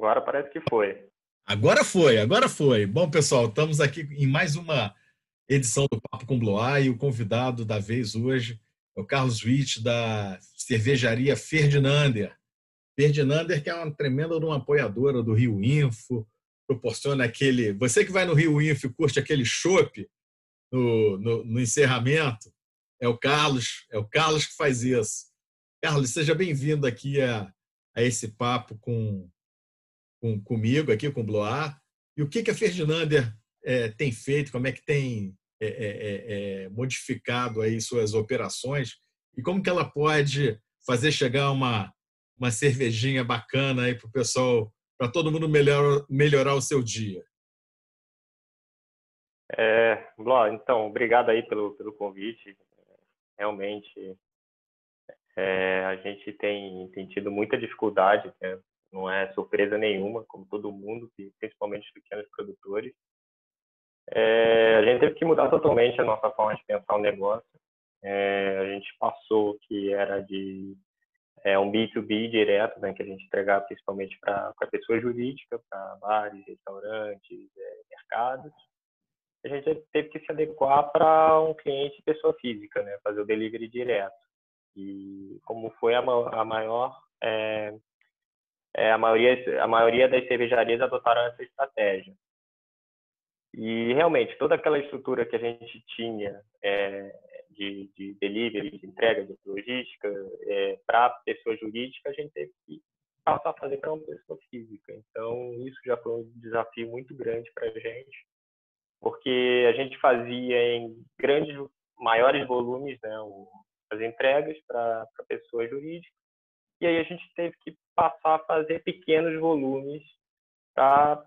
Agora parece que foi. Agora foi, agora foi. Bom, pessoal, estamos aqui em mais uma edição do Papo com Blois e o convidado da vez hoje é o Carlos Witt, da cervejaria Ferdinander. Ferdinander, que é uma tremenda uma apoiadora do Rio Info, proporciona aquele. Você que vai no Rio Info e curte aquele chopp no, no, no encerramento, é o Carlos, é o Carlos que faz isso. Carlos, seja bem-vindo aqui a, a esse papo com, com, comigo, aqui com o Bloar. E o que, que a Ferdinander é, tem feito, como é que tem é, é, é, é, modificado aí suas operações e como que ela pode fazer chegar uma, uma cervejinha bacana aí para o pessoal, para todo mundo melhor, melhorar o seu dia. É, então, obrigado aí pelo, pelo convite. Realmente, é, a gente tem, tem tido muita dificuldade, né? Não é surpresa nenhuma, como todo mundo, principalmente os pequenos produtores, é, a gente teve que mudar totalmente a nossa forma de pensar o negócio. É, a gente passou que era de é, um B2B direto, né, que a gente entregava principalmente para pessoa jurídica, para bares, restaurantes, é, mercados. A gente teve que se adequar para um cliente pessoa física, né, fazer o delivery direto. E como foi a, a maior é, é, a maioria a maioria das cervejarias adotaram essa estratégia. E realmente, toda aquela estrutura que a gente tinha é, de, de delivery, de entrega, de logística, é, para pessoa jurídica, a gente teve que passar a fazer para uma pessoa física. Então, isso já foi um desafio muito grande para a gente, porque a gente fazia em grandes, maiores volumes né, as entregas para pessoa jurídica, e aí a gente teve que passar a fazer pequenos volumes para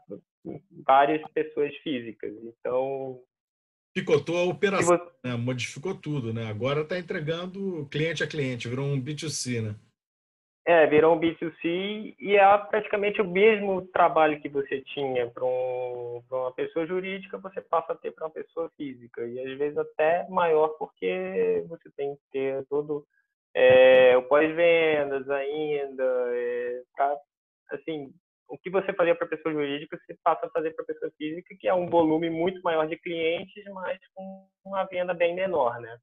várias pessoas físicas. Então. Picotou a operação, você... né? modificou tudo, né? Agora está entregando cliente a cliente, virou um B2C, né? É, virou um B2C e é praticamente o mesmo trabalho que você tinha para um, uma pessoa jurídica, você passa a ter para uma pessoa física. E às vezes até maior, porque você tem que ter todo é, o pós-vendas ainda, é, pra, assim, o que você fazia para pessoa jurídica, você passa a fazer para pessoa física, que é um volume muito maior de clientes, mas com uma venda bem menor, né?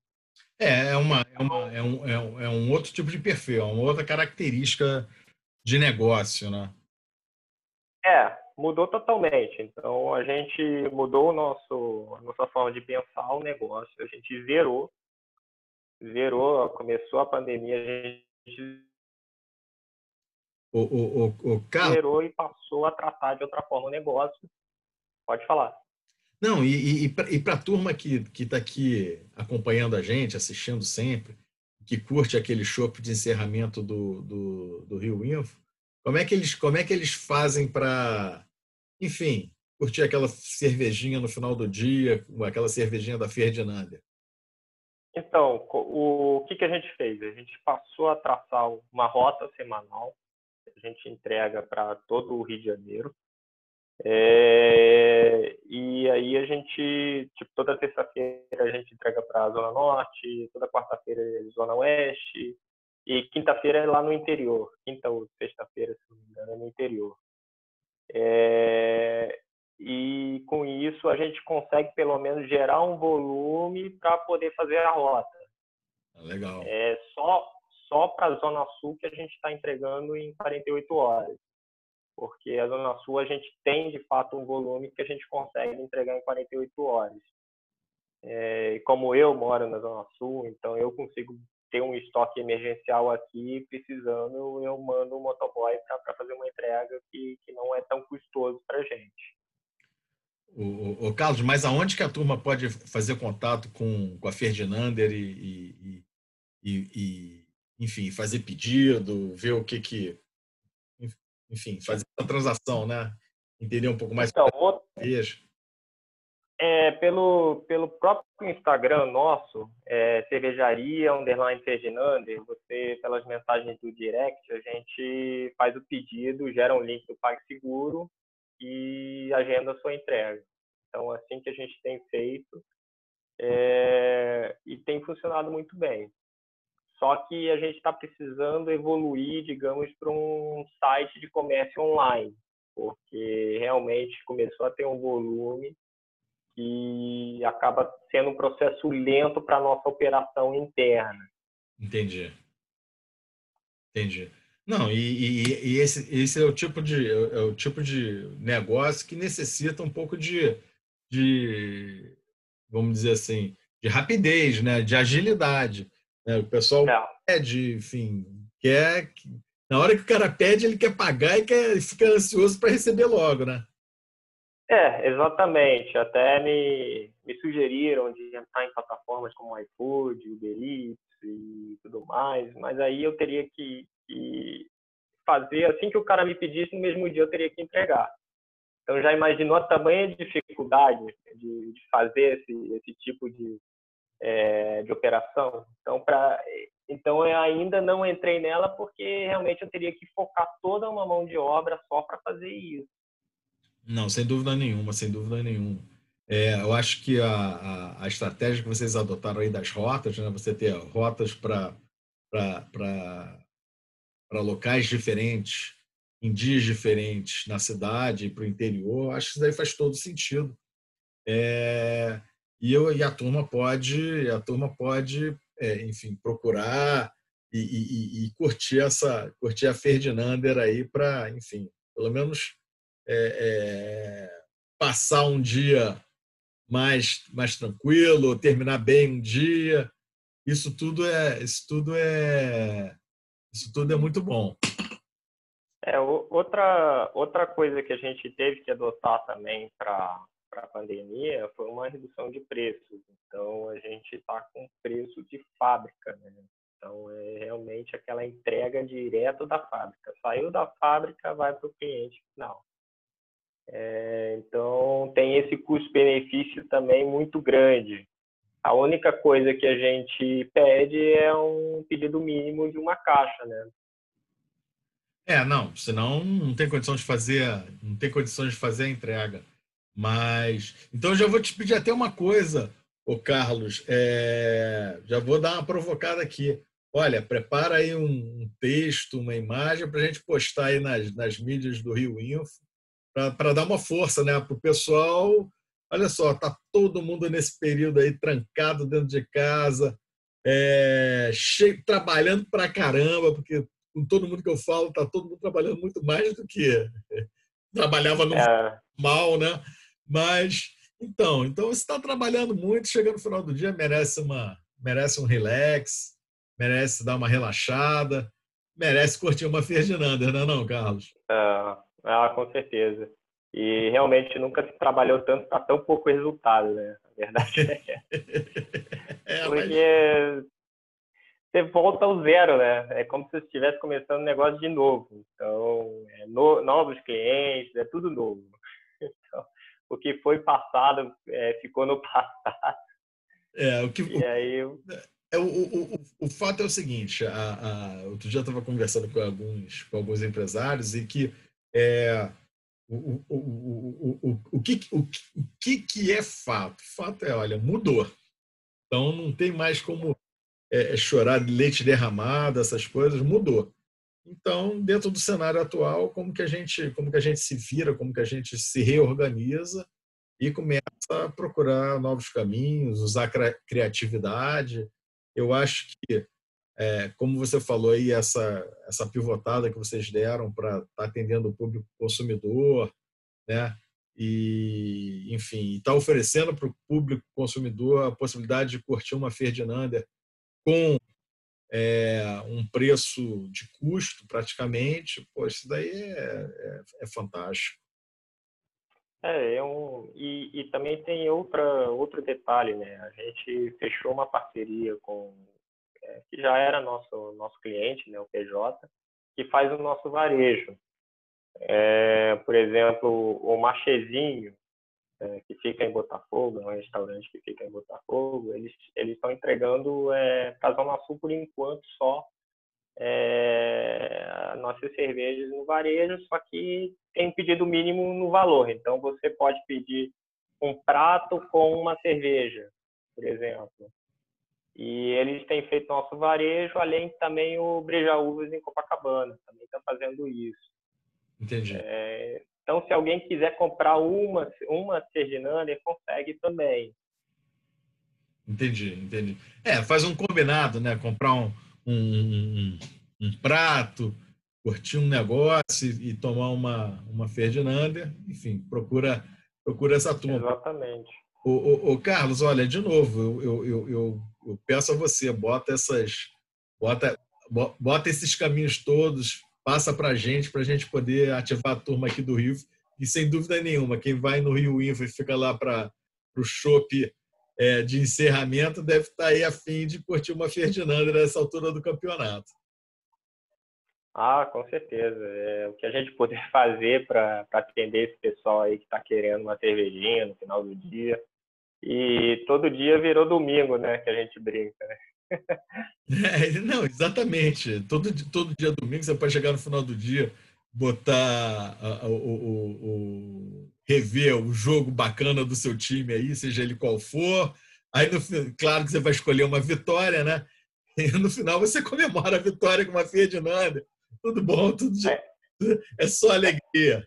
É, é, uma, é, uma, é, um, é, um, é um outro tipo de perfil, é uma outra característica de negócio, né? É, mudou totalmente. Então, a gente mudou o nosso, a nossa forma de pensar o negócio, a gente zerou, zerou, começou a pandemia, a gente o, o, o, o Carlos... e passou a tratar de outra forma o negócio. Pode falar. Não, e, e, e para a turma que está aqui acompanhando a gente, assistindo sempre, que curte aquele show de encerramento do, do, do Rio Info, como é que eles, como é que eles fazem para, enfim, curtir aquela cervejinha no final do dia, aquela cervejinha da Ferdinanda? Então, o que, que a gente fez? A gente passou a traçar uma rota semanal a gente entrega para todo o Rio de Janeiro. É, e aí a gente, tipo, toda terça-feira a gente entrega para a Zona Norte, toda quarta-feira é Zona Oeste, e quinta-feira é lá no interior. Quinta ou sexta-feira, se não me engano, é no interior. É, isso a gente consegue pelo menos gerar um volume para poder fazer a rota. Legal. É só só para a Zona Sul que a gente está entregando em 48 horas. Porque a Zona Sul a gente tem, de fato, um volume que a gente consegue entregar em 48 horas. É, e como eu moro na Zona Sul, então eu consigo ter um estoque emergencial aqui, precisando, eu mando um motoboy para fazer uma entrega que, que não é tão custoso para a gente. O, o, Carlos, mas aonde que a turma pode fazer contato com, com a Ferdinander e, e, e, e enfim, fazer pedido, ver o que que, enfim, fazer a transação, né? Entender um pouco mais. Então, outro, é, pelo, pelo próprio Instagram nosso, é, cervejaria, underline Ferdinander, você, pelas mensagens do direct, a gente faz o pedido, gera um link do PagSeguro e agenda sua entrega. Então, assim que a gente tem feito, é, e tem funcionado muito bem. Só que a gente está precisando evoluir, digamos, para um site de comércio online. porque realmente começou a ter um volume que acaba sendo um processo lento para a nossa operação interna. Entendi. Entendi. Não, e, e, e, esse, esse é o tipo de é, é o tipo de negócio que necessita um pouco de, de vamos dizer assim, de rapidez, né? de agilidade. Né? O pessoal é. pede, enfim, quer. Na hora que o cara pede, ele quer pagar e quer, fica ansioso para receber logo, né? É, exatamente. Até me, me sugeriram de entrar em plataformas como iFood, Uber Eats e tudo mais, mas aí eu teria que, que fazer assim que o cara me pedisse, no mesmo dia eu teria que entregar. Então já imaginou a tamanha dificuldade de, de fazer esse, esse tipo de, é, de operação? Então, para então eu ainda não entrei nela porque realmente eu teria que focar toda uma mão de obra só para fazer isso. Não, sem dúvida nenhuma, sem dúvida nenhuma. É, eu acho que a, a, a, estratégia que vocês adotaram aí das rotas, né, você ter rotas para locais diferentes, em dias diferentes na cidade e para o interior, acho que isso daí faz todo sentido. É, e, eu, e a turma pode, a turma pode, é, enfim, procurar e, e, e, curtir essa, curtir a Ferdinander aí para, enfim, pelo menos é, é, passar um dia mais, mais tranquilo, terminar bem um dia. Isso tudo é, isso tudo é, isso tudo é muito bom. É, outra, outra coisa que a gente teve que adotar também para a pandemia foi uma redução de preços. Então, a gente está com preço de fábrica. Né? Então, é realmente aquela entrega direto da fábrica. Saiu da fábrica, vai para o cliente final. É, então, tem esse custo-benefício também muito grande. A única coisa que a gente pede é um pedido mínimo de uma caixa, né? É, não, senão não tem condição de fazer, não tem condições de fazer a entrega. Mas então já vou te pedir até uma coisa, o Carlos, é, já vou dar uma provocada aqui. Olha, prepara aí um, um texto, uma imagem para a gente postar aí nas, nas mídias do Rio Info, para dar uma força né, para o pessoal. Olha só, tá todo mundo nesse período aí trancado dentro de casa, é, cheio, trabalhando para caramba, porque com todo mundo que eu falo, está todo mundo trabalhando muito mais do que trabalhava no é. mal, né? Mas, então, então você está trabalhando muito, chega no final do dia, merece, uma, merece um relax, merece dar uma relaxada, merece curtir uma Ferdinanda, não é não, Carlos? É, ah, com certeza. E realmente nunca se trabalhou tanto para tão pouco resultado, né? A verdade é. é Porque você volta ao zero, né? É como se você estivesse começando um negócio de novo. Então, é no, novos clientes, é tudo novo. Então, o que foi passado é, ficou no passado. É, o que. E aí, é, o, o, o, o fato é o seguinte: a, a, outro dia eu estava conversando com alguns, com alguns empresários e que é, o, o, o, o, que, o que, que é fato? Fato é, olha, mudou. Então não tem mais como é, é, chorar de leite derramado, essas coisas, mudou. Então, dentro do cenário atual, como que a gente, como que a gente se vira, como que a gente se reorganiza e começa a procurar novos caminhos, usar criatividade. Eu acho que, é, como você falou aí, essa essa pivotada que vocês deram para estar tá atendendo o público consumidor, né? E, enfim, está oferecendo para o público consumidor a possibilidade de curtir uma Ferdinander com é, um preço de custo praticamente, pô, isso daí é, é, é fantástico. É, é um, e, e, também tem outra, outro detalhe, né? A gente fechou uma parceria com, que já era nosso, nosso cliente, né, o PJ, que faz o nosso varejo. É, por exemplo, o Marchezinho, é, que fica em Botafogo, é um restaurante que fica em Botafogo, eles estão entregando é, para Zona Sul por enquanto só é, nossas cervejas no varejo, só que tem pedido mínimo no valor. Então você pode pedir um prato com uma cerveja, por exemplo. E eles têm feito nosso varejo, além também o Breja Uvas em Copacabana, também está fazendo isso. Entendi. É, Então, se alguém quiser comprar uma, uma Ferdinand, consegue também. Entendi, entendi. É, faz um combinado, né? Comprar um, um, um, um prato, curtir um negócio e, e, tomar uma, uma Ferdinanda. Enfim, procura, procura essa turma. Exatamente. O, o, o Carlos, olha, de novo, eu, eu, eu, eu, peço a você, bota essas. Bota, bota esses caminhos todos, passa para a gente, para a gente poder ativar a turma aqui do Rio. E sem dúvida nenhuma, quem vai no Rio Info e fica lá para o shopping é, de encerramento deve estar tá aí a fim de curtir uma Ferdinanda nessa altura do campeonato. Ah, com certeza. É, o que a gente puder fazer para atender esse pessoal aí que está querendo uma cervejinha no final do dia. E todo dia virou domingo, né? Que a gente brinca, né? É, não, exatamente. Todo, todo dia domingo você pode chegar no final do dia, botar o, o, o, rever o jogo bacana do seu time aí, seja ele qual for. Aí, no, claro que você vai escolher uma vitória, né? E no final você comemora a vitória com uma Ferdinanda. Tudo bom, tudo é. é só alegria.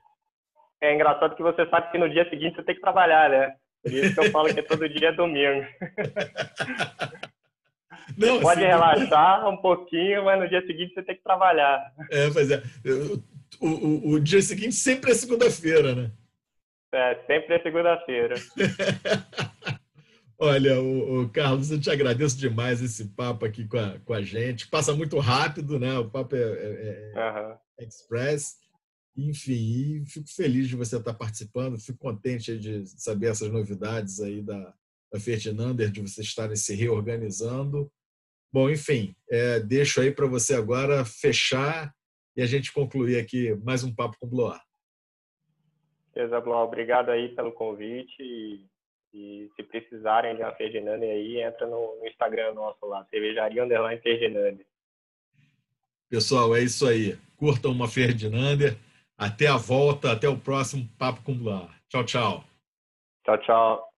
É engraçado que você sabe que no dia seguinte você tem que trabalhar, né? Por isso que eu falo que todo dia é domingo. Não, pode assim, relaxar um pouquinho, mas no dia seguinte você tem que trabalhar. É, pois é. O, o, o dia seguinte sempre é segunda-feira, né? É, sempre é segunda-feira. Olha, o, o, Carlos, eu te agradeço demais esse papo aqui com a, com a gente. Passa muito rápido, né? O papo é, é, é uhum. express. Enfim, fico feliz de você estar participando. Fico contente de saber essas novidades aí da, da Ferdinander, de vocês estarem se reorganizando. Bom, enfim, é, deixo aí para você agora fechar e a gente concluir aqui mais um papo com o Bloar. Beleza, Blau. Obrigado aí pelo convite. E, e, se precisarem de uma Ferdinand aí, entra no, no Instagram nosso lá, cervejaria underline Ferdinand. Pessoal, é isso aí. Curtam uma Ferdinander. Até a volta, até o próximo Papo com Blanc. Tchau, tchau. Tchau, tchau.